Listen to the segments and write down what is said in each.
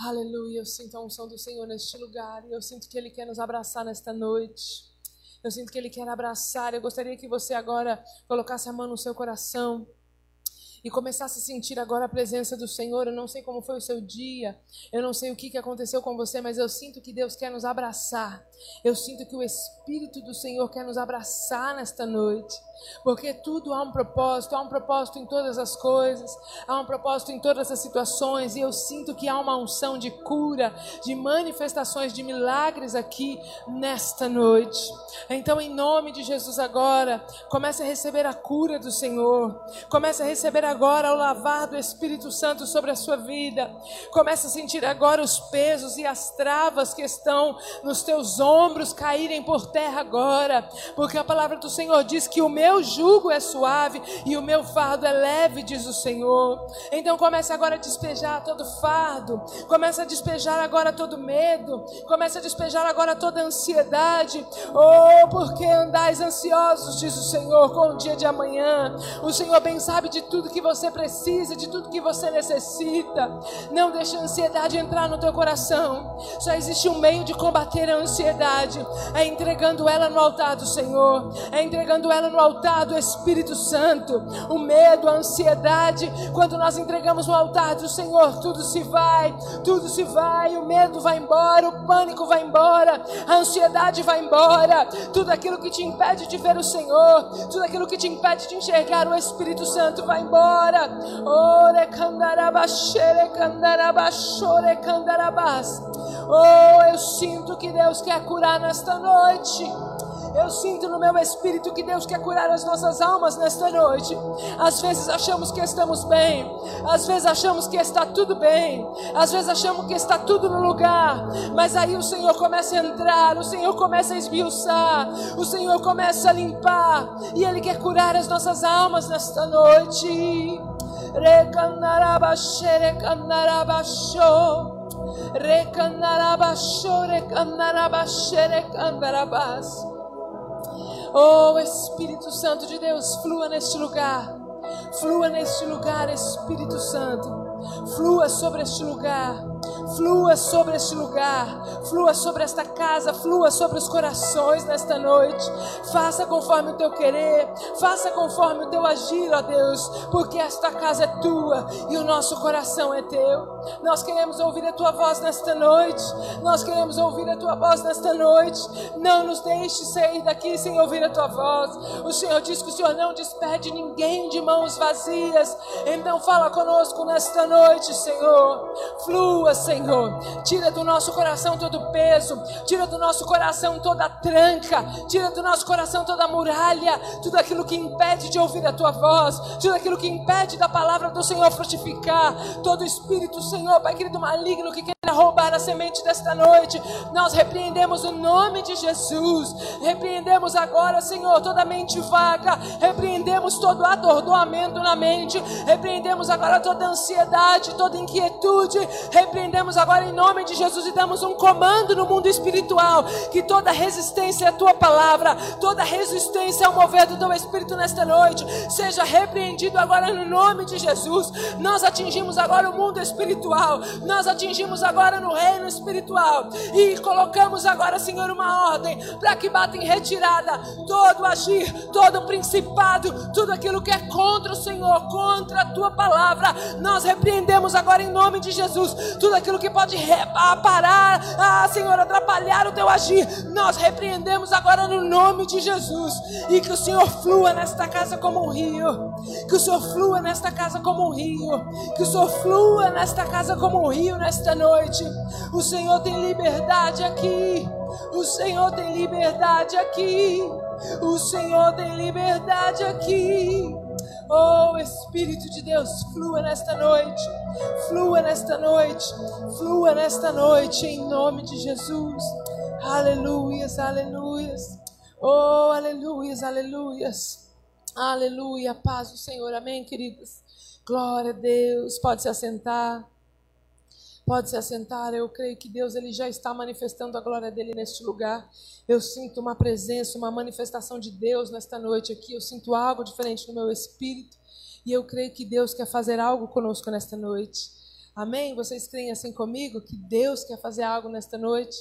Aleluia, eu sinto a unção do Senhor neste lugar e eu sinto que Ele quer nos abraçar nesta noite. Eu sinto que Ele quer abraçar. Eu gostaria que você agora colocasse a mão no seu coração e começasse a sentir agora a presença do Senhor. Eu não sei como foi o seu dia, eu não sei o que aconteceu com você, mas eu sinto que Deus quer nos abraçar. Eu sinto que o Espírito do Senhor quer nos abraçar nesta noite, porque tudo há um propósito, há um propósito em todas as coisas, há um propósito em todas as situações, e eu sinto que há uma unção de cura, de manifestações de milagres aqui nesta noite. Então, em nome de Jesus, agora, comece a receber a cura do Senhor, comece a receber agora o lavar do Espírito Santo sobre a sua vida, comece a sentir agora os pesos e as travas que estão nos teus ombros caírem por terra agora, porque a palavra do Senhor diz que o meu jugo é suave e o meu fardo é leve, diz o Senhor. Então comece agora a despejar todo fardo, comece a despejar agora todo medo, comece a despejar agora toda ansiedade. Oh, porque andais ansiosos, diz o Senhor, com o dia de amanhã. O Senhor bem sabe de tudo que você precisa, de tudo que você necessita. Não deixe a ansiedade entrar no teu coração. Só existe um meio de combater a ansiedade, é entregando ela no altar do Senhor, é entregando ela no altar do Espírito Santo. O medo, a ansiedade, quando nós entregamos no altar do Senhor, tudo se vai, tudo se vai, o medo vai embora, o pânico vai embora, a ansiedade vai embora, tudo aquilo que te impede de ver o Senhor, tudo aquilo que te impede de enxergar o Espírito Santo vai embora. Ore candarabashere candarabashore candarabas. Oh, eu sinto que Deus quer curar nesta noite. Eu sinto no meu espírito que Deus quer curar as nossas almas nesta noite. Às vezes achamos que estamos bem, às vezes achamos que está tudo bem, às vezes achamos que está tudo no lugar, mas aí o Senhor começa a entrar, o Senhor começa a esmiuçar, o Senhor começa a limpar, e Ele quer curar as nossas almas nesta noite. Recanarabashe, recanarabasho. Recanarabasho, recanarabashe, recanarabas. Oh Espírito Santo de Deus, flua neste lugar. Flua neste lugar, Espírito Santo. Flua sobre este lugar. Flua sobre este lugar, flua sobre esta casa, flua sobre os corações nesta noite. Faça conforme o teu querer, faça conforme o teu agir, ó Deus, porque esta casa é tua e o nosso coração é teu. Nós queremos ouvir a tua voz nesta noite, nós queremos ouvir a tua voz nesta noite. Não nos deixe sair daqui sem ouvir a tua voz. O Senhor diz que o Senhor não despede ninguém de mãos vazias. Então fala conosco nesta noite, Senhor. Flua, Senhor. Senhor. Tira do nosso coração todo peso, tira do nosso coração toda tranca, tira do nosso coração toda muralha, tudo aquilo que impede de ouvir a tua voz, tudo aquilo que impede da palavra do Senhor frutificar, todo espírito, Senhor, Pai querido maligno que quer roubar a semente desta noite, nós repreendemos o nome de Jesus, repreendemos agora, Senhor, toda mente vaga, repreendemos todo atordoamento na mente, repreendemos agora toda ansiedade, toda inquietude, repreendemos agora em nome de Jesus e damos um comando no mundo espiritual, que toda resistência à tua palavra, toda resistência ao mover do teu espírito nesta noite, seja repreendido agora no nome de Jesus. Nós atingimos agora o mundo espiritual, nós atingimos agora no reino espiritual e colocamos agora, Senhor, uma ordem para que bata em retirada todo agir, todo principado, tudo aquilo que é contra o Senhor, contra a tua palavra. Nós repreendemos agora em nome de Jesus tudo aquilo que pode parar, ah, Senhor, atrapalhar o teu agir. Nós repreendemos agora no nome de Jesus e que o Senhor flua nesta casa como um rio, que o Senhor flua nesta casa como um rio, que o Senhor flua nesta casa como um rio nesta noite. O Senhor tem liberdade aqui. O Senhor tem liberdade aqui. O Senhor tem liberdade aqui. Oh Espírito de Deus, flua nesta noite. Flua nesta noite. Flua nesta noite em nome de Jesus. Aleluias, aleluias. Oh, aleluias, aleluias. Aleluia, paz do Senhor. Amém, queridos. Glória a Deus. Pode se assentar. Pode se assentar, eu creio que Deus ele já está manifestando a glória dele neste lugar. Eu sinto uma presença, uma manifestação de Deus nesta noite aqui. Eu sinto algo diferente no meu espírito. E eu creio que Deus quer fazer algo conosco nesta noite. Amém? Vocês creem assim comigo que Deus quer fazer algo nesta noite?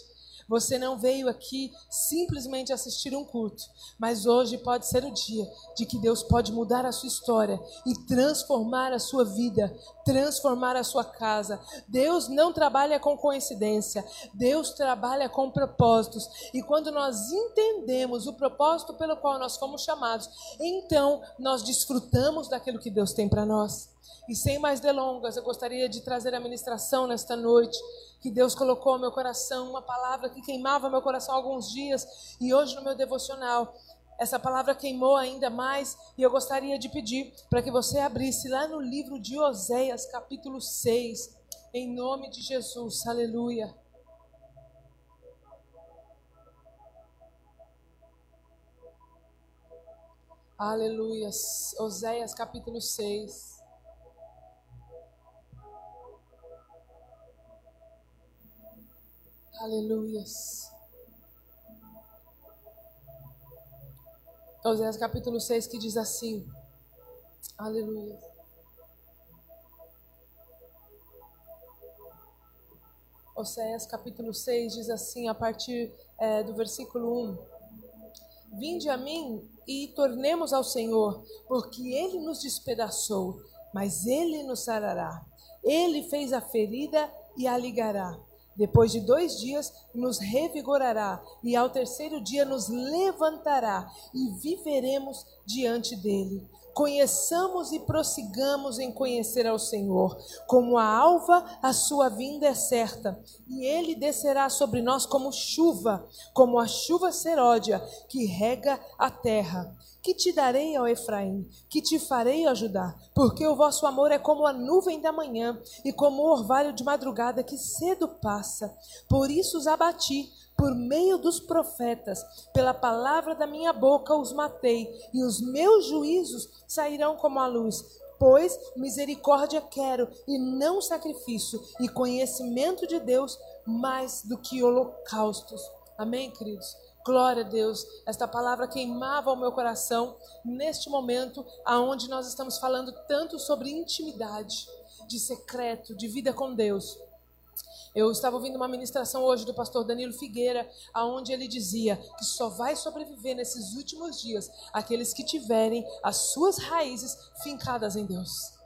Você não veio aqui simplesmente assistir um culto, mas hoje pode ser o dia de que Deus pode mudar a sua história e transformar a sua vida, transformar a sua casa. Deus não trabalha com coincidência, Deus trabalha com propósitos. E quando nós entendemos o propósito pelo qual nós fomos chamados, então nós desfrutamos daquilo que Deus tem para nós. E sem mais delongas, eu gostaria de trazer a ministração nesta noite, que Deus colocou no meu coração, uma palavra que queimava meu coração há alguns dias, e hoje no meu devocional, essa palavra queimou ainda mais, e eu gostaria de pedir para que você abrisse lá no livro de Oséias, capítulo 6, em nome de Jesus, aleluia. Aleluia. Oséias capítulo 6. Aleluias. Oséias capítulo 6 que diz assim. Aleluia. Oséias capítulo 6 diz assim, a partir é, do versículo 1. Vinde a mim e tornemos ao Senhor, porque Ele nos despedaçou, mas Ele nos sarará. Ele fez a ferida e a ligará. Depois de dois dias, nos revigorará, e ao terceiro dia nos levantará, e viveremos diante dele. Conheçamos e prossigamos em conhecer ao Senhor. Como a alva, a sua vinda é certa, e ele descerá sobre nós como chuva, como a chuva seródia que rega a terra. Que te darei, ó Efraim? Que te farei ajudar? Porque o vosso amor é como a nuvem da manhã e como o orvalho de madrugada que cedo passa. Por isso os abati por meio dos profetas, pela palavra da minha boca os matei, e os meus juízos sairão como a luz. Pois misericórdia quero e não sacrifício, e conhecimento de Deus mais do que holocaustos. Amém, queridos? Glória a Deus. Esta palavra queimava o meu coração neste momento aonde nós estamos falando tanto sobre intimidade, de secreto, de vida com Deus. Eu estava ouvindo uma ministração hoje do pastor Danilo Figueira, aonde ele dizia que só vai sobreviver nesses últimos dias aqueles que tiverem as suas raízes fincadas em Deus.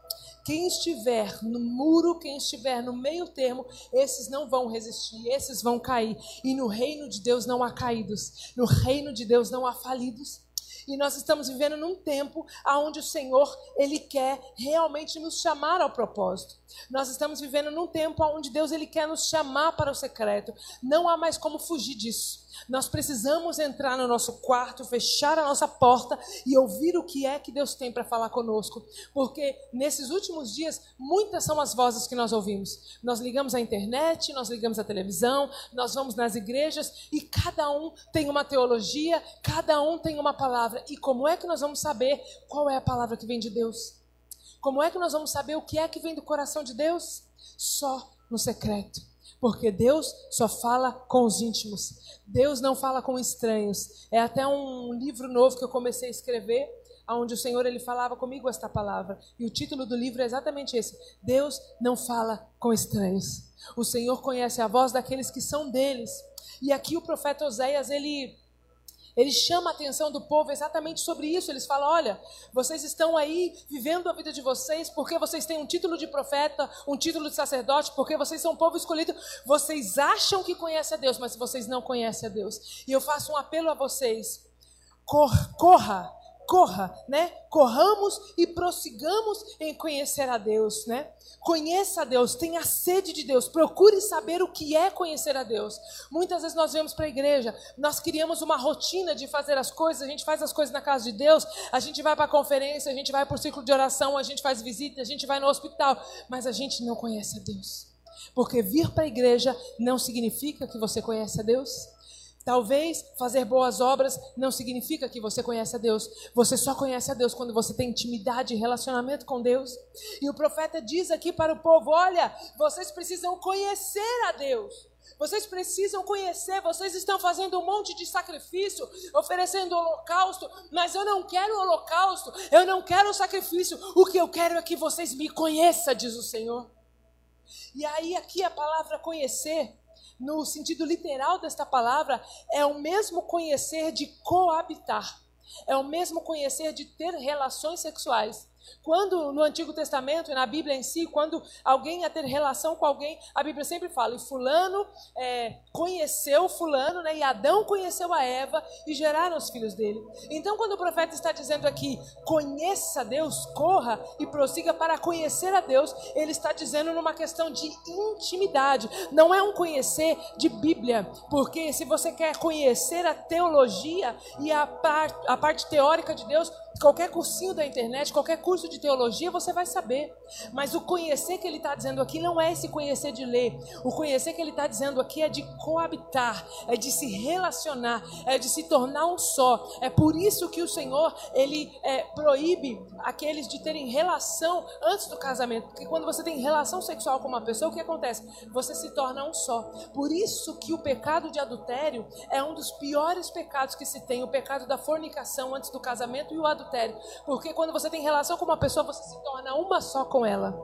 Quem estiver no muro, quem estiver no meio termo, esses não vão resistir, esses vão cair. E no reino de Deus não há caídos, no reino de Deus não há falidos. E nós estamos vivendo num tempo onde o Senhor, Ele quer realmente nos chamar ao propósito. Nós estamos vivendo num tempo onde Deus, Ele quer nos chamar para o secreto. Não há mais como fugir disso. Nós precisamos entrar no nosso quarto, fechar a nossa porta e ouvir o que é que Deus tem para falar conosco. Porque nesses últimos dias, muitas são as vozes que nós ouvimos. Nós ligamos a internet, nós ligamos a televisão, nós vamos nas igrejas e cada um tem uma teologia, cada um tem uma palavra. E como é que nós vamos saber qual é a palavra que vem de Deus? Como é que nós vamos saber o que é que vem do coração de Deus? Só no secreto. Porque Deus só fala com os íntimos. Deus não fala com estranhos. É até um livro novo que eu comecei a escrever, onde o Senhor ele falava comigo esta palavra. E o título do livro é exatamente esse: Deus não fala com estranhos. O Senhor conhece a voz daqueles que são deles. E aqui o profeta Oséias, ele ele chama a atenção do povo exatamente sobre isso. Eles falam: olha, vocês estão aí vivendo a vida de vocês porque vocês têm um título de profeta, um título de sacerdote, porque vocês são um povo escolhido. Vocês acham que conhecem a Deus, mas vocês não conhecem a Deus. E eu faço um apelo a vocês: corra, corra, né? Corramos e prossigamos em conhecer a Deus, né? Conheça a Deus, tenha sede de Deus, procure saber o que é conhecer a Deus. Muitas vezes nós vemos para a igreja, nós criamos uma rotina de fazer as coisas, a gente faz as coisas na casa de Deus, a gente vai para a conferência, a gente vai para o ciclo de oração, a gente faz visita, a gente vai no hospital, mas a gente não conhece a Deus. Porque vir para a igreja não significa que você conhece a Deus. Talvez fazer boas obras não significa que você conhece a Deus. Você só conhece a Deus quando você tem intimidade e relacionamento com Deus. E o profeta diz aqui para o povo: olha, vocês precisam conhecer a Deus. Vocês precisam conhecer, vocês estão fazendo um monte de sacrifício, oferecendo holocausto, mas eu não quero holocausto, eu não quero sacrifício. O que eu quero é que vocês me conheçam, diz o Senhor. E aí, aqui a palavra conhecer, no sentido literal desta palavra, é o mesmo conhecer de coabitar. É o mesmo conhecer de ter relações sexuais. Quando no Antigo Testamento e na Bíblia em si, quando alguém ia ter relação com alguém, a Bíblia sempre fala: e Fulano é, conheceu Fulano, né, e Adão conheceu a Eva e geraram os filhos dele. Então, quando o profeta está dizendo aqui, conheça Deus, corra e prossiga para conhecer a Deus, ele está dizendo numa questão de intimidade, não é um conhecer de Bíblia, porque se você quer conhecer a teologia e a, par, a parte teórica de Deus, qualquer cursinho da internet, qualquer curso de teologia, você vai saber. Mas o conhecer que ele está dizendo aqui não é esse conhecer de ler. O conhecer que ele está dizendo aqui é de coabitar, é de se relacionar, é de se tornar um só. É por isso que o Senhor ele é, proíbe aqueles de terem relação antes do casamento. Porque quando você tem relação sexual com uma pessoa, o que acontece? Você se torna um só. Por isso que o pecado de adultério é um dos piores pecados que se tem, o pecado da fornicação antes do casamento e o adultério. Porque quando você tem relação com uma pessoa, você se torna uma só com ela.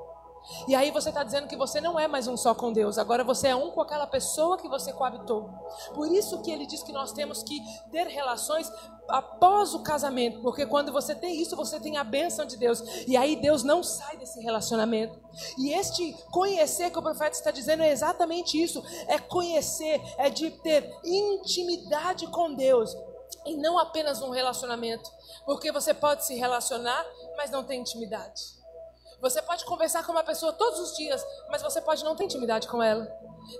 E aí você está dizendo que você não é mais um só com Deus, agora você é um com aquela pessoa que você coabitou. Por isso que ele diz que nós temos que ter relações após o casamento, porque quando você tem isso, você tem a bênção de Deus. E aí Deus não sai desse relacionamento. E este conhecer que o profeta está dizendo é exatamente isso: é conhecer, é de ter intimidade com Deus. E não apenas um relacionamento. Porque você pode se relacionar, mas não tem intimidade. Você pode conversar com uma pessoa todos os dias, mas você pode não ter intimidade com ela.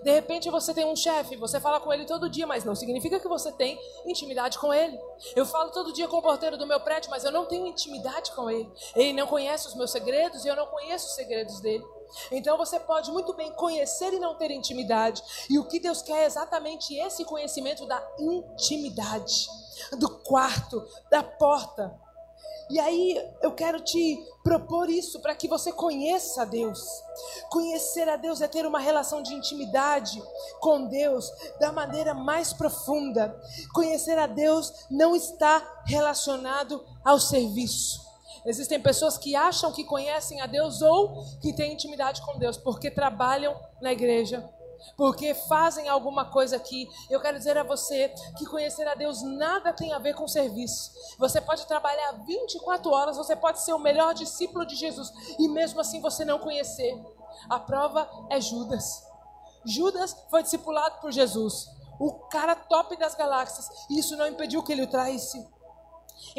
De repente você tem um chefe, você fala com ele todo dia, mas não significa que você tem intimidade com ele. Eu falo todo dia com o porteiro do meu prédio, mas eu não tenho intimidade com ele. Ele não conhece os meus segredos e eu não conheço os segredos dele. Então você pode muito bem conhecer e não ter intimidade. E o que Deus quer é exatamente esse conhecimento da intimidade, do quarto, da porta. E aí eu quero te propor isso para que você conheça a Deus. Conhecer a Deus é ter uma relação de intimidade com Deus da maneira mais profunda. Conhecer a Deus não está relacionado ao serviço. Existem pessoas que acham que conhecem a Deus ou que têm intimidade com Deus porque trabalham na igreja, porque fazem alguma coisa aqui. Eu quero dizer a você que conhecer a Deus nada tem a ver com serviço. Você pode trabalhar 24 horas, você pode ser o melhor discípulo de Jesus e mesmo assim você não conhecer. A prova é Judas. Judas foi discipulado por Jesus, o cara top das galáxias. E isso não impediu que ele o traísse.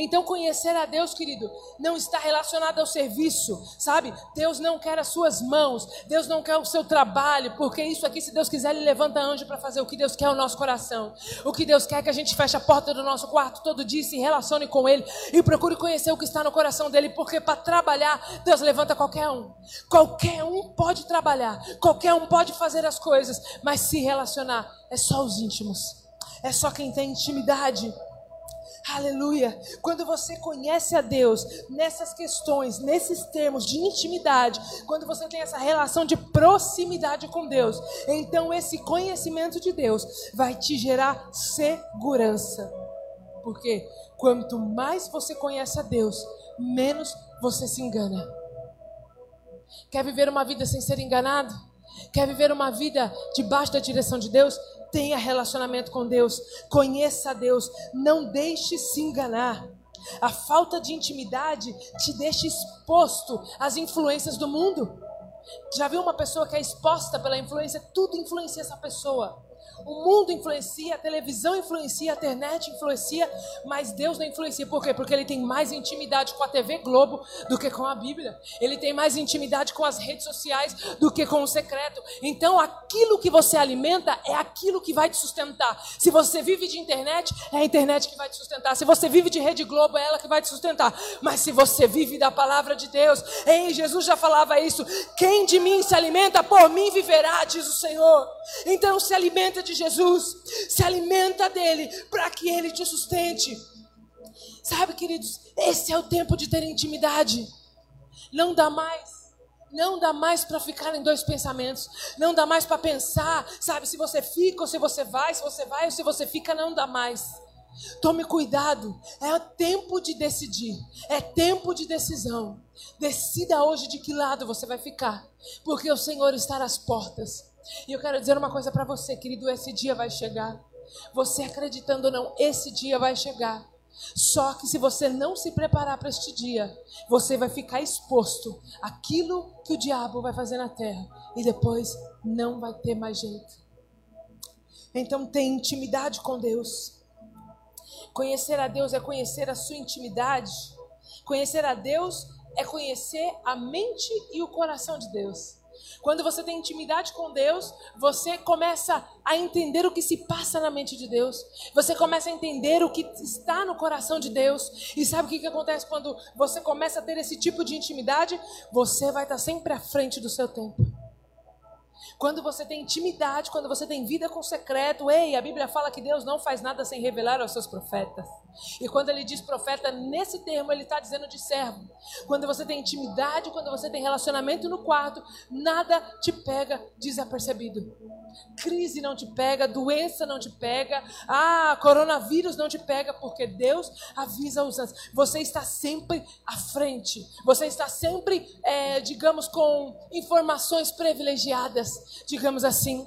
Então, conhecer a Deus, querido, não está relacionado ao serviço, sabe? Deus não quer as suas mãos, Deus não quer o seu trabalho, porque isso aqui, se Deus quiser, Ele levanta anjo para fazer o que Deus quer o nosso coração. O que Deus quer é que a gente feche a porta do nosso quarto todo dia, se relacione com Ele e procure conhecer o que está no coração dele, porque para trabalhar, Deus levanta qualquer um. Qualquer um pode trabalhar, qualquer um pode fazer as coisas, mas se relacionar é só os íntimos, é só quem tem intimidade. Aleluia. Quando você conhece a Deus nessas questões, nesses termos de intimidade, quando você tem essa relação de proximidade com Deus, então esse conhecimento de Deus vai te gerar segurança. Porque quanto mais você conhece a Deus, menos você se engana. Quer viver uma vida sem ser enganado? Quer viver uma vida debaixo da direção de Deus? Tenha relacionamento com Deus, conheça a Deus, não deixe se enganar. A falta de intimidade te deixa exposto às influências do mundo. Já viu uma pessoa que é exposta pela influência? Tudo influencia essa pessoa. O mundo influencia, a televisão influencia, a internet influencia, mas Deus não influencia. Por quê? Porque ele tem mais intimidade com a TV Globo do que com a Bíblia. Ele tem mais intimidade com as redes sociais do que com o secreto. Então, aquilo que você alimenta é aquilo que vai te sustentar. Se você vive de internet, é a internet que vai te sustentar. Se você vive de Rede Globo, é ela que vai te sustentar. Mas se você vive da palavra de Deus, ei, Jesus já falava isso: quem de mim se alimenta, por mim viverá, diz o Senhor. Então, se alimenta de de Jesus, se alimenta dele para que ele te sustente. Sabe, queridos, esse é o tempo de ter intimidade. Não dá mais. Não dá mais para ficar em dois pensamentos. Não dá mais para pensar, sabe, se você fica ou se você vai, se você vai ou se você fica, não dá mais. Tome cuidado, é tempo de decidir, é tempo de decisão. Decida hoje de que lado você vai ficar, porque o Senhor está às portas. E eu quero dizer uma coisa para você, querido: esse dia vai chegar. Você acreditando ou não, esse dia vai chegar. Só que se você não se preparar para este dia, você vai ficar exposto àquilo que o diabo vai fazer na terra e depois não vai ter mais jeito. Então tenha intimidade com Deus. Conhecer a Deus é conhecer a sua intimidade. Conhecer a Deus é conhecer a mente e o coração de Deus. Quando você tem intimidade com Deus, você começa a entender o que se passa na mente de Deus. Você começa a entender o que está no coração de Deus. E sabe o que, que acontece quando você começa a ter esse tipo de intimidade? Você vai estar sempre à frente do seu tempo. Quando você tem intimidade, quando você tem vida com secreto, ei, a Bíblia fala que Deus não faz nada sem revelar aos seus profetas. E quando ele diz profeta, nesse termo ele está dizendo de servo. Quando você tem intimidade, quando você tem relacionamento no quarto, nada te pega desapercebido. Crise não te pega, doença não te pega, ah, coronavírus não te pega, porque Deus avisa os anjos. Você está sempre à frente, você está sempre, é, digamos, com informações privilegiadas, digamos assim,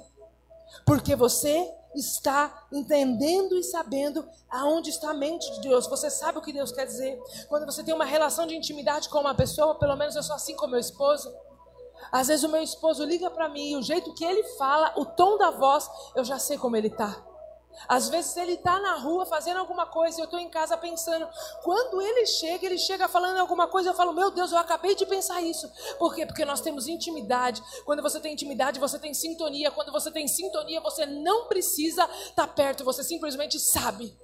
porque você está entendendo e sabendo aonde está a mente de Deus. Você sabe o que Deus quer dizer. Quando você tem uma relação de intimidade com uma pessoa, pelo menos eu sou assim com meu esposo. Às vezes o meu esposo liga para mim e o jeito que ele fala, o tom da voz, eu já sei como ele está. Às vezes ele está na rua fazendo alguma coisa e eu estou em casa pensando. Quando ele chega, ele chega falando alguma coisa, eu falo, meu Deus, eu acabei de pensar isso. Por quê? Porque nós temos intimidade. Quando você tem intimidade, você tem sintonia. Quando você tem sintonia, você não precisa estar tá perto, você simplesmente sabe.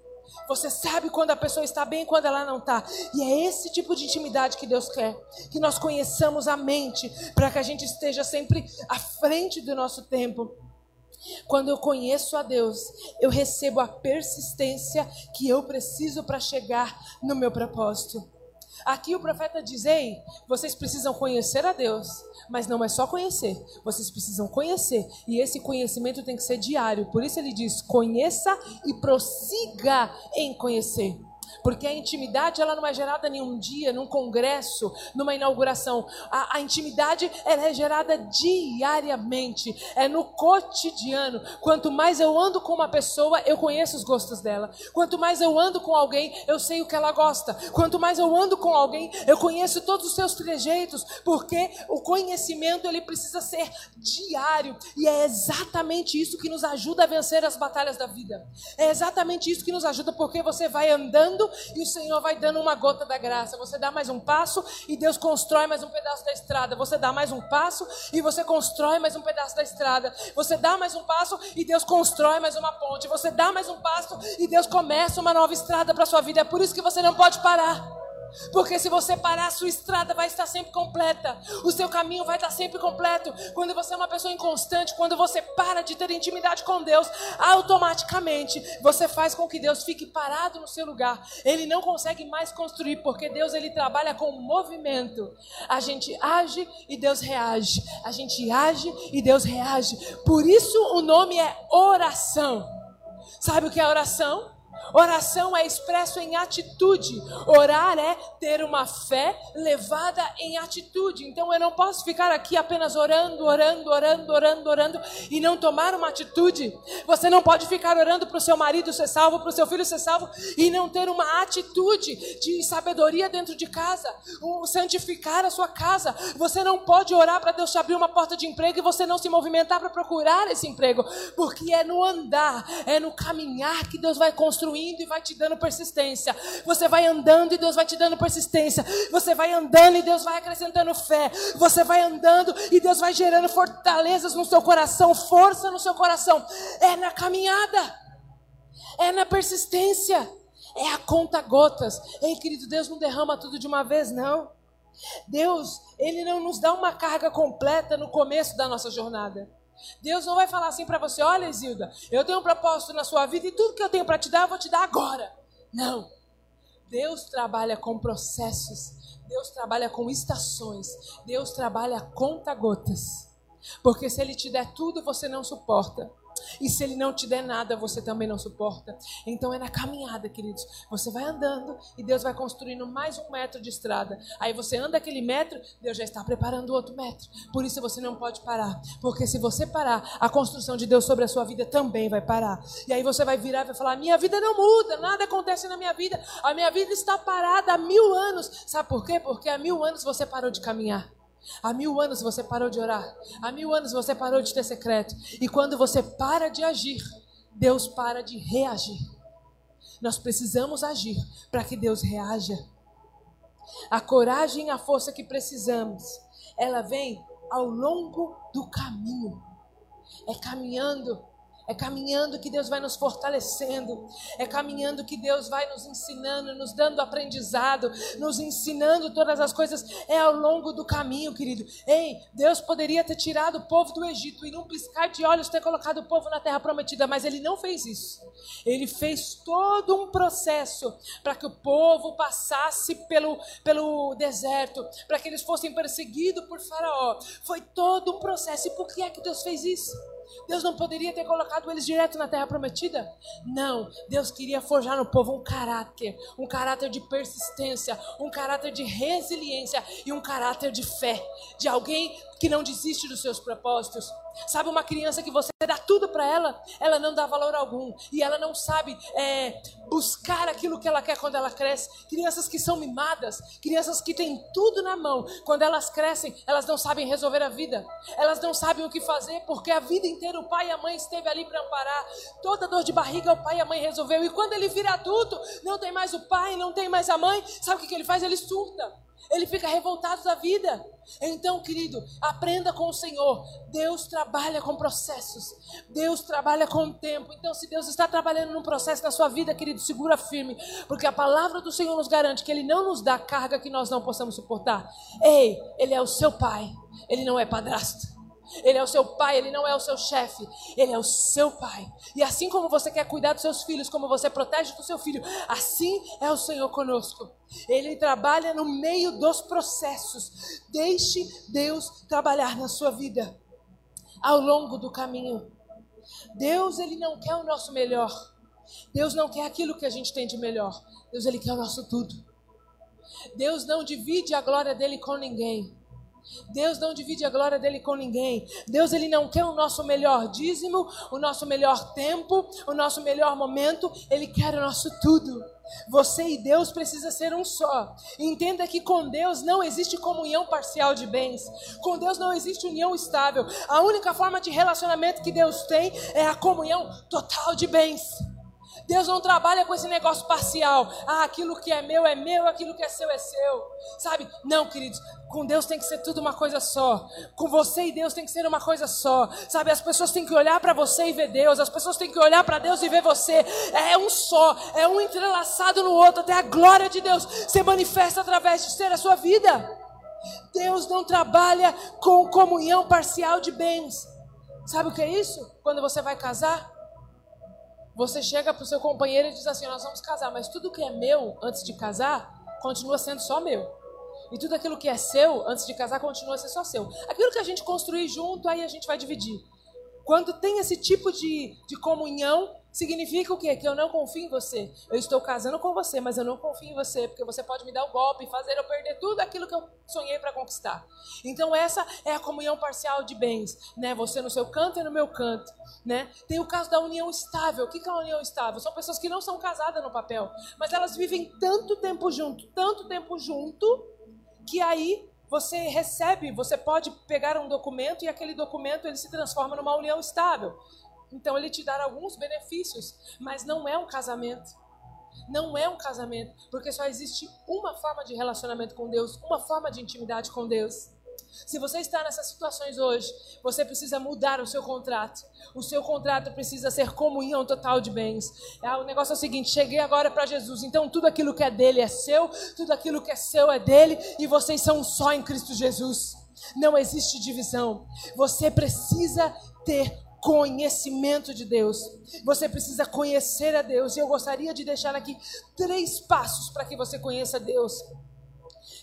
Você sabe quando a pessoa está bem e quando ela não está. E é esse tipo de intimidade que Deus quer. Que nós conheçamos a mente, para que a gente esteja sempre à frente do nosso tempo. Quando eu conheço a Deus, eu recebo a persistência que eu preciso para chegar no meu propósito. Aqui o profeta diz: Ei, vocês precisam conhecer a Deus, mas não é só conhecer, vocês precisam conhecer, e esse conhecimento tem que ser diário. Por isso ele diz: conheça e prossiga em conhecer. Porque a intimidade ela não é gerada em um dia, num congresso, numa inauguração. A, a intimidade ela é gerada diariamente, é no cotidiano. Quanto mais eu ando com uma pessoa, eu conheço os gostos dela. Quanto mais eu ando com alguém, eu sei o que ela gosta. Quanto mais eu ando com alguém, eu conheço todos os seus trejeitos, porque o conhecimento ele precisa ser diário e é exatamente isso que nos ajuda a vencer as batalhas da vida. É exatamente isso que nos ajuda porque você vai andando e o Senhor vai dando uma gota da graça. Você dá mais um passo e Deus constrói mais um pedaço da estrada. Você dá mais um passo e você constrói mais um pedaço da estrada. Você dá mais um passo e Deus constrói mais uma ponte. Você dá mais um passo e Deus começa uma nova estrada para sua vida. É por isso que você não pode parar. Porque se você parar, sua estrada vai estar sempre completa. O seu caminho vai estar sempre completo. Quando você é uma pessoa inconstante, quando você para de ter intimidade com Deus, automaticamente você faz com que Deus fique parado no seu lugar. Ele não consegue mais construir, porque Deus ele trabalha com movimento. A gente age e Deus reage. A gente age e Deus reage. Por isso o nome é oração. Sabe o que é oração? Oração é expresso em atitude. Orar é ter uma fé levada em atitude. Então eu não posso ficar aqui apenas orando, orando, orando, orando, orando e não tomar uma atitude. Você não pode ficar orando para o seu marido ser salvo, para o seu filho ser salvo e não ter uma atitude de sabedoria dentro de casa, santificar a sua casa. Você não pode orar para Deus te abrir uma porta de emprego e você não se movimentar para procurar esse emprego, porque é no andar, é no caminhar que Deus vai construir e vai te dando persistência. Você vai andando e Deus vai te dando persistência. Você vai andando e Deus vai acrescentando fé. Você vai andando e Deus vai gerando fortalezas no seu coração, força no seu coração. É na caminhada, é na persistência, é a conta gotas. Ei, querido, Deus não derrama tudo de uma vez, não. Deus, Ele não nos dá uma carga completa no começo da nossa jornada. Deus não vai falar assim para você: olha, Isilda, eu tenho um propósito na sua vida e tudo que eu tenho para te dar, eu vou te dar agora. Não. Deus trabalha com processos, Deus trabalha com estações, Deus trabalha conta gotas. Porque se Ele te der tudo, você não suporta. E se ele não te der nada, você também não suporta. Então é na caminhada, queridos. Você vai andando e Deus vai construindo mais um metro de estrada. Aí você anda aquele metro, Deus já está preparando outro metro. Por isso você não pode parar. Porque se você parar, a construção de Deus sobre a sua vida também vai parar. E aí você vai virar e vai falar: minha vida não muda, nada acontece na minha vida. A minha vida está parada há mil anos. Sabe por quê? Porque há mil anos você parou de caminhar. Há mil anos você parou de orar. Há mil anos você parou de ter secreto. E quando você para de agir, Deus para de reagir. Nós precisamos agir para que Deus reaja. A coragem e a força que precisamos, ela vem ao longo do caminho. É caminhando é caminhando que Deus vai nos fortalecendo. É caminhando que Deus vai nos ensinando, nos dando aprendizado, nos ensinando todas as coisas. É ao longo do caminho, querido. Ei, Deus poderia ter tirado o povo do Egito e num piscar de olhos ter colocado o povo na terra prometida, mas ele não fez isso. Ele fez todo um processo para que o povo passasse pelo, pelo deserto, para que eles fossem perseguidos por Faraó. Foi todo um processo. E por que é que Deus fez isso? Deus não poderia ter colocado eles direto na terra prometida? Não. Deus queria forjar no povo um caráter, um caráter de persistência, um caráter de resiliência e um caráter de fé, de alguém que não desiste dos seus propósitos. Sabe uma criança que você dá tudo para ela, ela não dá valor algum e ela não sabe é, buscar aquilo que ela quer quando ela cresce. Crianças que são mimadas, crianças que têm tudo na mão, quando elas crescem, elas não sabem resolver a vida. Elas não sabem o que fazer porque a vida inteira o pai e a mãe esteve ali para amparar. Toda dor de barriga o pai e a mãe resolveu e quando ele vira adulto, não tem mais o pai, não tem mais a mãe. Sabe o que ele faz? Ele surta. Ele fica revoltado da vida. Então, querido, aprenda com o Senhor. Deus trabalha com processos. Deus trabalha com o tempo. Então, se Deus está trabalhando num processo na sua vida, querido, segura firme. Porque a palavra do Senhor nos garante que Ele não nos dá carga que nós não possamos suportar. Ei, Ele é o seu pai. Ele não é padrasto. Ele é o seu pai, ele não é o seu chefe, ele é o seu pai. E assim como você quer cuidar dos seus filhos, como você protege do seu filho, assim é o Senhor conosco. Ele trabalha no meio dos processos. Deixe Deus trabalhar na sua vida ao longo do caminho. Deus, ele não quer o nosso melhor. Deus não quer aquilo que a gente tem de melhor. Deus, ele quer o nosso tudo. Deus não divide a glória dele com ninguém. Deus não divide a glória dele com ninguém. Deus ele não quer o nosso melhor dízimo, o nosso melhor tempo, o nosso melhor momento, ele quer o nosso tudo. Você e Deus precisa ser um só. Entenda que com Deus não existe comunhão parcial de bens. Com Deus não existe união estável. A única forma de relacionamento que Deus tem é a comunhão total de bens. Deus não trabalha com esse negócio parcial. Ah, aquilo que é meu é meu, aquilo que é seu é seu. Sabe? Não, queridos. Com Deus tem que ser tudo uma coisa só. Com você e Deus tem que ser uma coisa só. Sabe? As pessoas têm que olhar para você e ver Deus. As pessoas têm que olhar para Deus e ver você. É um só. É um entrelaçado no outro. Até a glória de Deus se manifesta através de ser a sua vida. Deus não trabalha com comunhão parcial de bens. Sabe o que é isso? Quando você vai casar, você chega para o seu companheiro e diz assim: Nós vamos casar, mas tudo que é meu antes de casar continua sendo só meu. E tudo aquilo que é seu antes de casar continua sendo só seu. Aquilo que a gente construir junto, aí a gente vai dividir. Quando tem esse tipo de, de comunhão, Significa o quê? Que eu não confio em você. Eu estou casando com você, mas eu não confio em você, porque você pode me dar o um golpe e fazer eu perder tudo aquilo que eu sonhei para conquistar. Então essa é a comunhão parcial de bens, né? Você no seu canto e no meu canto, né? Tem o caso da união estável. O que é a união estável? São pessoas que não são casadas no papel, mas elas vivem tanto tempo junto, tanto tempo junto, que aí você recebe, você pode pegar um documento e aquele documento ele se transforma numa união estável. Então ele te dá alguns benefícios, mas não é um casamento. Não é um casamento, porque só existe uma forma de relacionamento com Deus, uma forma de intimidade com Deus. Se você está nessas situações hoje, você precisa mudar o seu contrato. O seu contrato precisa ser comunhão total de bens. É, o negócio é o seguinte: cheguei agora para Jesus, então tudo aquilo que é dele é seu, tudo aquilo que é seu é dele, e vocês são só em Cristo Jesus. Não existe divisão. Você precisa ter conhecimento de Deus. Você precisa conhecer a Deus. E eu gostaria de deixar aqui três passos para que você conheça Deus.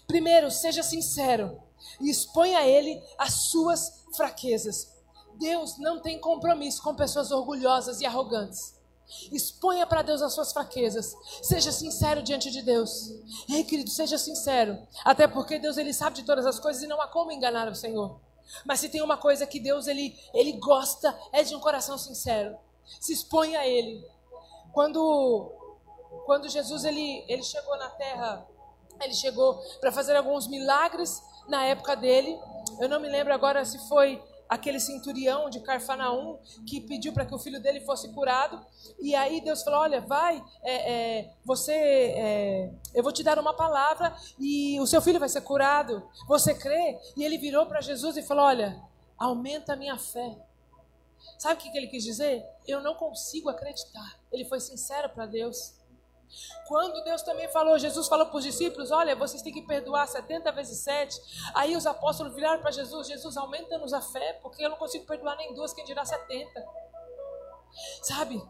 Primeiro, seja sincero e exponha a Ele as suas fraquezas. Deus não tem compromisso com pessoas orgulhosas e arrogantes. Exponha para Deus as suas fraquezas. Seja sincero diante de Deus. Ei, querido, seja sincero. Até porque Deus ele sabe de todas as coisas e não há como enganar o Senhor. Mas se tem uma coisa que Deus ele, ele gosta é de um coração sincero. Se exponha a ele. Quando quando Jesus ele, ele chegou na terra, ele chegou para fazer alguns milagres na época dele. Eu não me lembro agora se foi aquele centurião de Carfanaum que pediu para que o filho dele fosse curado. E aí Deus falou: Olha, vai, é, é, você, é, eu vou te dar uma palavra e o seu filho vai ser curado. Você crê? E ele virou para Jesus e falou: Olha, aumenta a minha fé. Sabe o que ele quis dizer? Eu não consigo acreditar. Ele foi sincero para Deus. Quando Deus também falou, Jesus falou para os discípulos: Olha, vocês têm que perdoar 70 vezes 7. Aí os apóstolos viraram para Jesus: Jesus, aumenta-nos a fé, porque eu não consigo perdoar nem duas, quem dirá 70. Sabe?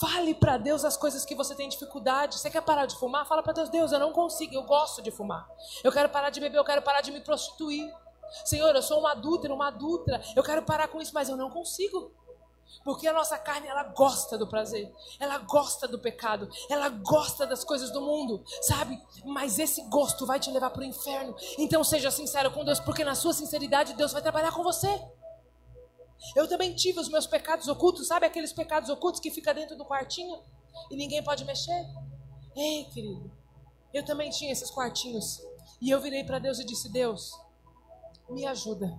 Fale para Deus as coisas que você tem dificuldade. Você quer parar de fumar? Fala para Deus: Deus, eu não consigo, eu gosto de fumar. Eu quero parar de beber, eu quero parar de me prostituir. Senhor, eu sou uma adúltera, uma adulta. Eu quero parar com isso, mas eu não consigo. Porque a nossa carne, ela gosta do prazer, ela gosta do pecado, ela gosta das coisas do mundo, sabe? Mas esse gosto vai te levar para o inferno. Então seja sincero com Deus, porque na sua sinceridade Deus vai trabalhar com você. Eu também tive os meus pecados ocultos, sabe aqueles pecados ocultos que fica dentro do quartinho e ninguém pode mexer? Ei, querido, eu também tinha esses quartinhos. E eu virei para Deus e disse: Deus, me ajuda.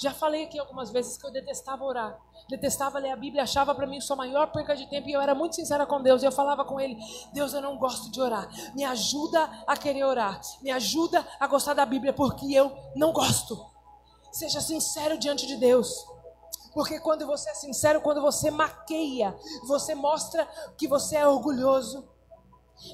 Já falei aqui algumas vezes que eu detestava orar detestava ler a Bíblia, achava para mim sua maior perca de tempo e eu era muito sincera com Deus. Eu falava com ele: Deus, eu não gosto de orar. Me ajuda a querer orar. Me ajuda a gostar da Bíblia, porque eu não gosto. Seja sincero diante de Deus. Porque quando você é sincero, quando você maqueia, você mostra que você é orgulhoso,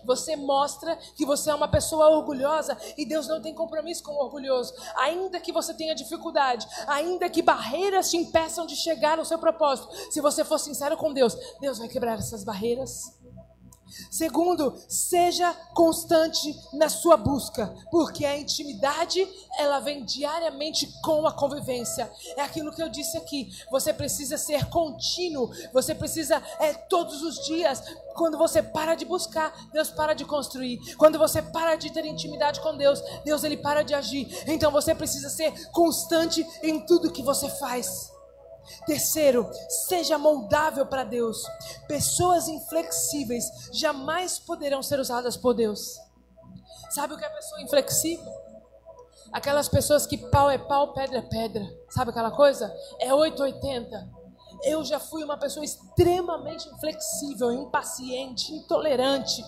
você mostra que você é uma pessoa orgulhosa e Deus não tem compromisso com o orgulhoso. Ainda que você tenha dificuldade, ainda que barreiras te impeçam de chegar no seu propósito, se você for sincero com Deus, Deus vai quebrar essas barreiras. Segundo, seja constante na sua busca, porque a intimidade ela vem diariamente com a convivência. É aquilo que eu disse aqui. Você precisa ser contínuo. Você precisa é, todos os dias. Quando você para de buscar, Deus para de construir. Quando você para de ter intimidade com Deus, Deus ele para de agir. Então você precisa ser constante em tudo que você faz. Terceiro, seja moldável para Deus. Pessoas inflexíveis jamais poderão ser usadas por Deus. Sabe o que é pessoa inflexível? Aquelas pessoas que pau é pau, pedra é pedra. Sabe aquela coisa? É 880. Eu já fui uma pessoa extremamente inflexível, impaciente, intolerante.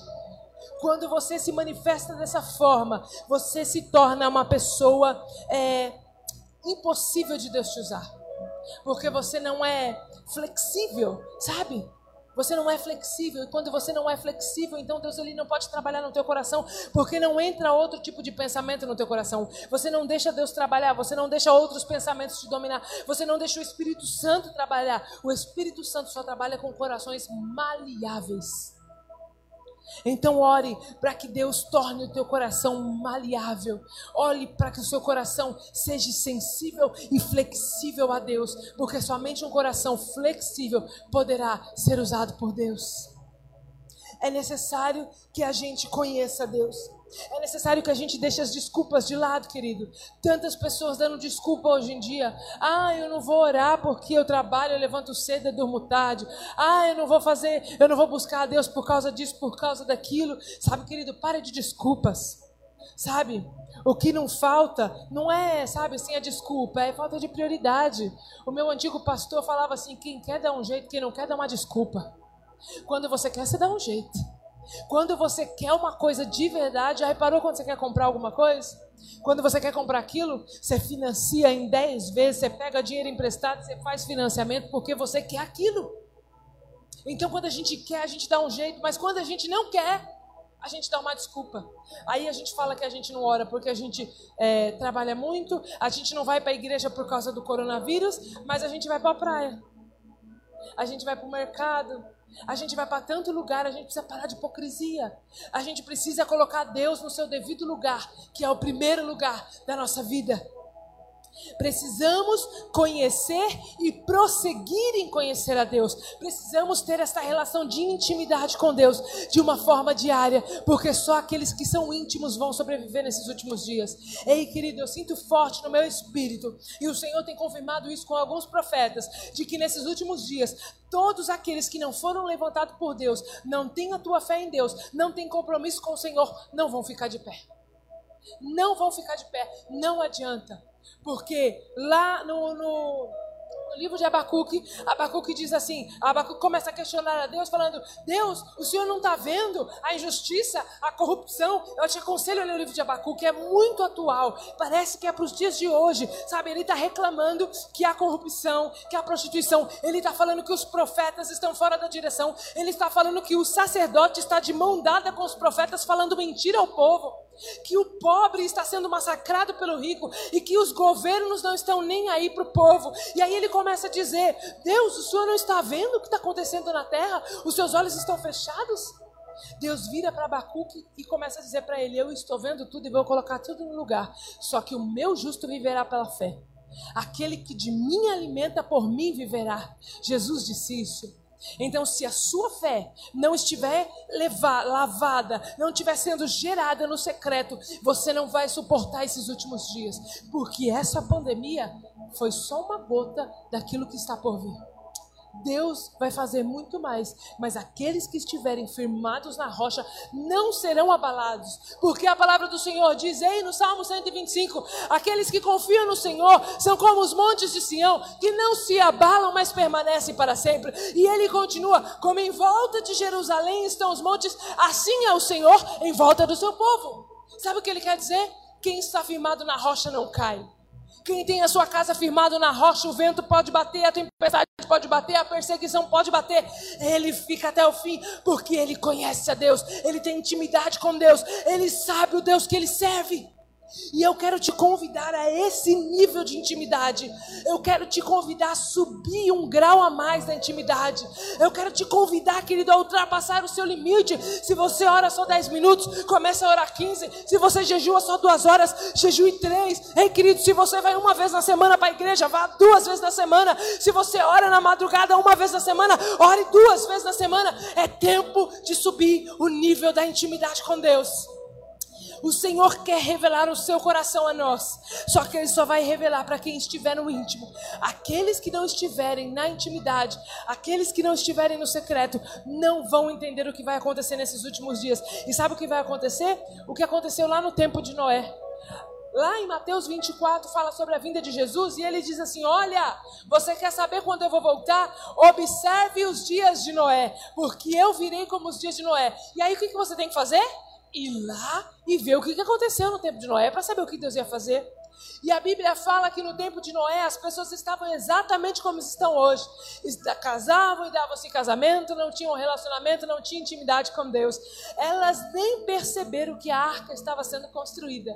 Quando você se manifesta dessa forma, você se torna uma pessoa é, impossível de Deus te usar porque você não é flexível, sabe? Você não é flexível e quando você não é flexível, então Deus ele não pode trabalhar no teu coração, porque não entra outro tipo de pensamento no teu coração. Você não deixa Deus trabalhar, você não deixa outros pensamentos te dominar, você não deixa o Espírito Santo trabalhar. O Espírito Santo só trabalha com corações maleáveis. Então ore para que Deus torne o teu coração maleável. Ore para que o seu coração seja sensível e flexível a Deus, porque somente um coração flexível poderá ser usado por Deus. É necessário que a gente conheça Deus. É necessário que a gente deixe as desculpas de lado, querido. Tantas pessoas dando desculpa hoje em dia. Ah, eu não vou orar porque eu trabalho, eu levanto cedo e durmo tarde. Ah, eu não vou fazer, eu não vou buscar a Deus por causa disso, por causa daquilo. Sabe, querido, pare de desculpas. Sabe? O que não falta não é, sabe, assim, a desculpa, é falta de prioridade. O meu antigo pastor falava assim: quem quer dar um jeito, quem não quer dar uma desculpa. Quando você quer, você dá um jeito. Quando você quer uma coisa de verdade, já reparou quando você quer comprar alguma coisa? Quando você quer comprar aquilo, você financia em 10 vezes, você pega dinheiro emprestado, você faz financiamento porque você quer aquilo. Então, quando a gente quer, a gente dá um jeito, mas quando a gente não quer, a gente dá uma desculpa. Aí a gente fala que a gente não ora porque a gente é, trabalha muito, a gente não vai para a igreja por causa do coronavírus, mas a gente vai para a praia. A gente vai para o mercado, a gente vai para tanto lugar, a gente precisa parar de hipocrisia. A gente precisa colocar Deus no seu devido lugar, que é o primeiro lugar da nossa vida. Precisamos conhecer e prosseguir em conhecer a Deus. Precisamos ter esta relação de intimidade com Deus de uma forma diária, porque só aqueles que são íntimos vão sobreviver nesses últimos dias. Ei, querido, eu sinto forte no meu espírito, e o Senhor tem confirmado isso com alguns profetas, de que nesses últimos dias, todos aqueles que não foram levantados por Deus, não têm a tua fé em Deus, não têm compromisso com o Senhor, não vão ficar de pé. Não vão ficar de pé, não adianta. Porque lá no, no, livro de Abacuque, Abacuque diz assim: Abacuque começa a questionar a Deus, falando: Deus, o Senhor não está vendo a injustiça, a corrupção? Eu te aconselho a ler o livro de Abacuque, é muito atual, parece que é para os dias de hoje, sabe? Ele está reclamando que há corrupção, que há prostituição, ele está falando que os profetas estão fora da direção, ele está falando que o sacerdote está de mão dada com os profetas, falando mentira ao povo que o pobre está sendo massacrado pelo rico e que os governos não estão nem aí para o povo. E aí ele começa a dizer: Deus, o senhor não está vendo o que está acontecendo na terra? Os seus olhos estão fechados? Deus vira para Abacuque e começa a dizer para ele: Eu estou vendo tudo e vou colocar tudo no lugar. Só que o meu justo viverá pela fé. Aquele que de mim alimenta, por mim viverá. Jesus disse isso. Então, se a sua fé não estiver levar, lavada, não estiver sendo gerada no secreto, você não vai suportar esses últimos dias, porque essa pandemia foi só uma gota daquilo que está por vir. Deus vai fazer muito mais, mas aqueles que estiverem firmados na rocha não serão abalados, porque a palavra do Senhor diz aí no Salmo 125: aqueles que confiam no Senhor são como os montes de Sião, que não se abalam, mas permanecem para sempre. E ele continua: como em volta de Jerusalém estão os montes, assim é o Senhor em volta do seu povo. Sabe o que ele quer dizer? Quem está firmado na rocha não cai. Quem tem a sua casa firmado na rocha, o vento pode bater, a tempestade pode bater, a perseguição pode bater. Ele fica até o fim, porque ele conhece a Deus, ele tem intimidade com Deus, ele sabe o Deus que ele serve. E eu quero te convidar a esse nível de intimidade. Eu quero te convidar a subir um grau a mais da intimidade. Eu quero te convidar, querido, a ultrapassar o seu limite. Se você ora só 10 minutos, comece a orar 15. Se você jejua só duas horas, jejue três. Ei, querido, se você vai uma vez na semana para a igreja, vá duas vezes na semana. Se você ora na madrugada uma vez na semana, ore duas vezes na semana. É tempo de subir o nível da intimidade com Deus. O Senhor quer revelar o seu coração a nós. Só que Ele só vai revelar para quem estiver no íntimo. Aqueles que não estiverem na intimidade, aqueles que não estiverem no secreto, não vão entender o que vai acontecer nesses últimos dias. E sabe o que vai acontecer? O que aconteceu lá no tempo de Noé. Lá em Mateus 24 fala sobre a vinda de Jesus e ele diz assim: Olha, você quer saber quando eu vou voltar? Observe os dias de Noé, porque eu virei como os dias de Noé. E aí o que você tem que fazer? Ir lá e ver o que aconteceu no tempo de Noé para saber o que Deus ia fazer. E a Bíblia fala que no tempo de Noé as pessoas estavam exatamente como estão hoje. Casavam e davam-se casamento, não tinham relacionamento, não tinham intimidade com Deus. Elas nem perceberam que a arca estava sendo construída.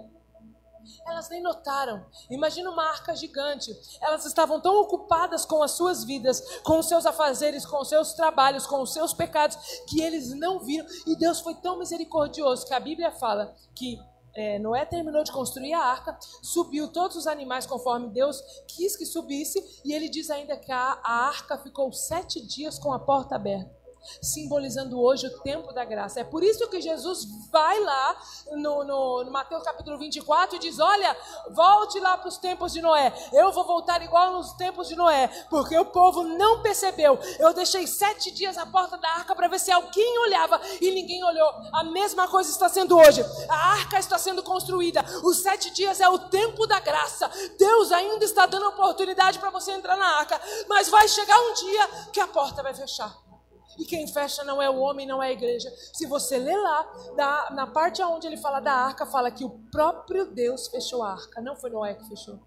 Elas nem notaram. Imagina uma arca gigante. Elas estavam tão ocupadas com as suas vidas, com os seus afazeres, com os seus trabalhos, com os seus pecados, que eles não viram. E Deus foi tão misericordioso que a Bíblia fala que é, Noé terminou de construir a arca, subiu todos os animais conforme Deus quis que subisse, e ele diz ainda que a, a arca ficou sete dias com a porta aberta simbolizando hoje o tempo da graça. É por isso que Jesus vai lá no, no, no Mateus capítulo 24 e diz: Olha, volte lá para os tempos de Noé. Eu vou voltar igual nos tempos de Noé, porque o povo não percebeu. Eu deixei sete dias à porta da arca para ver se alguém olhava e ninguém olhou. A mesma coisa está sendo hoje. A arca está sendo construída. Os sete dias é o tempo da graça. Deus ainda está dando oportunidade para você entrar na arca, mas vai chegar um dia que a porta vai fechar. E quem fecha não é o homem, não é a igreja. Se você ler lá, na, parte onde ele fala da arca, fala que o próprio Deus fechou a arca. Não foi Noé que fechou.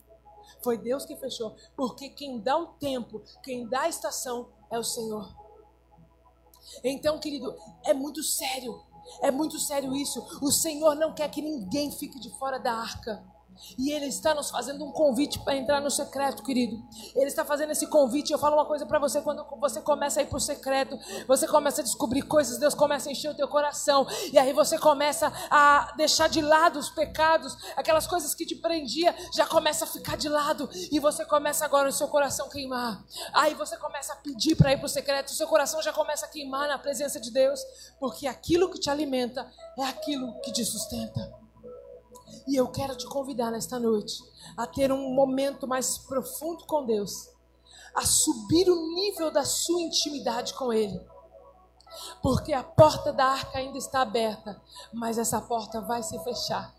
Foi Deus que fechou. Porque quem dá o tempo, quem dá a estação é o Senhor. Então, querido, é muito sério. É muito sério isso. O Senhor não quer que ninguém fique de fora da arca. E Ele está nos fazendo um convite para entrar no secreto, querido. Ele está fazendo esse convite. Eu falo uma coisa para você: quando você começa a ir para o secreto, você começa a descobrir coisas, Deus começa a encher o teu coração. E aí você começa a deixar de lado os pecados, aquelas coisas que te prendia, já começa a ficar de lado. E você começa agora o seu coração queimar. Aí você começa a pedir para ir para o secreto, o seu coração já começa a queimar na presença de Deus, porque aquilo que te alimenta é aquilo que te sustenta. E eu quero te convidar nesta noite a ter um momento mais profundo com Deus, a subir o nível da sua intimidade com Ele. Porque a porta da arca ainda está aberta, mas essa porta vai se fechar.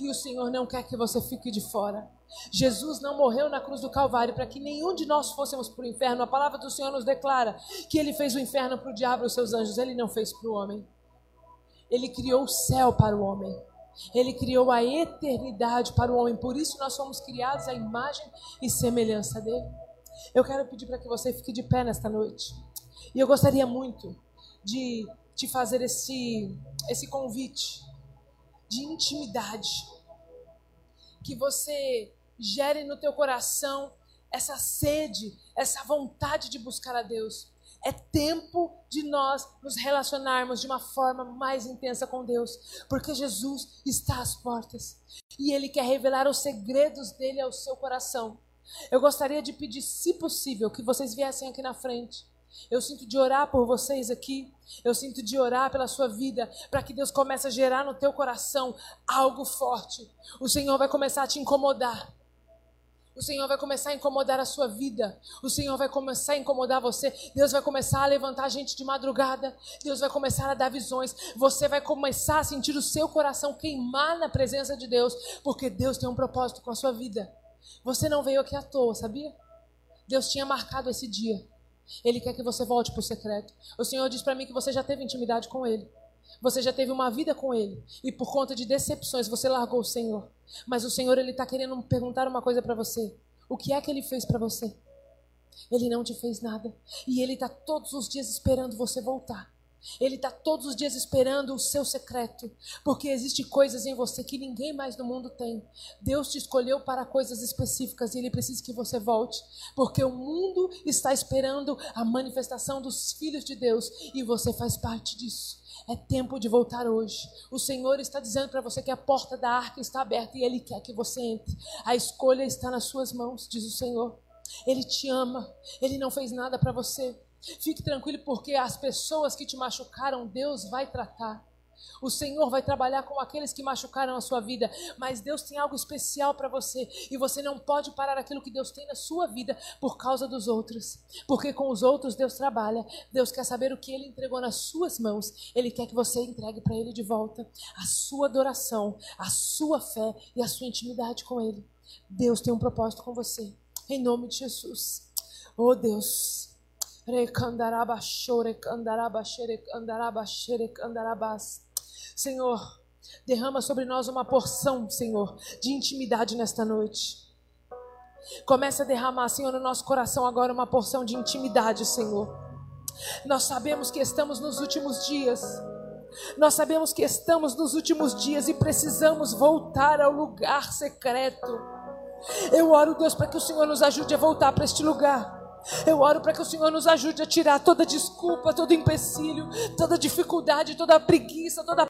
E o Senhor não quer que você fique de fora. Jesus não morreu na cruz do Calvário para que nenhum de nós fôssemos para o inferno. A palavra do Senhor nos declara que ele fez o inferno para o diabo e os seus anjos, ele não fez para o homem. Ele criou o céu para o homem. Ele criou a eternidade para o homem, por isso nós somos criados à imagem e semelhança dele. Eu quero pedir para que você fique de pé nesta noite. E eu gostaria muito de te fazer esse, esse convite de intimidade. Que você gere no teu coração essa sede, essa vontade de buscar a Deus. É tempo de nós nos relacionarmos de uma forma mais intensa com Deus, porque Jesus está às portas e Ele quer revelar os segredos dele ao seu coração. Eu gostaria de pedir, se possível, que vocês viessem aqui na frente. Eu sinto de orar por vocês aqui. Eu sinto de orar pela sua vida, para que Deus comece a gerar no teu coração algo forte. O Senhor vai começar a te incomodar. O Senhor vai começar a incomodar a sua vida. O Senhor vai começar a incomodar você. Deus vai começar a levantar gente de madrugada. Deus vai começar a dar visões. Você vai começar a sentir o seu coração queimar na presença de Deus, porque Deus tem um propósito com a sua vida. Você não veio aqui à toa, sabia? Deus tinha marcado esse dia. Ele quer que você volte para o secreto. O Senhor diz para mim que você já teve intimidade com Ele. Você já teve uma vida com Ele. E por conta de decepções você largou o Senhor. Mas o Senhor ele está querendo perguntar uma coisa para você. O que é que Ele fez para você? Ele não te fez nada. E Ele está todos os dias esperando você voltar. Ele está todos os dias esperando o seu secreto, porque existe coisas em você que ninguém mais no mundo tem. Deus te escolheu para coisas específicas e Ele precisa que você volte, porque o mundo está esperando a manifestação dos filhos de Deus e você faz parte disso. É tempo de voltar hoje. O Senhor está dizendo para você que a porta da arca está aberta e Ele quer que você entre. A escolha está nas suas mãos, diz o Senhor. Ele te ama. Ele não fez nada para você. Fique tranquilo, porque as pessoas que te machucaram, Deus vai tratar. O Senhor vai trabalhar com aqueles que machucaram a sua vida, mas Deus tem algo especial para você e você não pode parar aquilo que Deus tem na sua vida por causa dos outros, porque com os outros Deus trabalha. Deus quer saber o que Ele entregou nas suas mãos, Ele quer que você entregue para Ele de volta a sua adoração, a sua fé e a sua intimidade com Ele. Deus tem um propósito com você, em nome de Jesus. Oh Deus. Senhor, derrama sobre nós uma porção, Senhor, de intimidade nesta noite. Comece a derramar, Senhor, no nosso coração agora uma porção de intimidade, Senhor. Nós sabemos que estamos nos últimos dias. Nós sabemos que estamos nos últimos dias e precisamos voltar ao lugar secreto. Eu oro, Deus, para que o Senhor nos ajude a voltar para este lugar. Eu oro para que o Senhor nos ajude a tirar toda desculpa, todo empecilho, toda dificuldade, toda preguiça, toda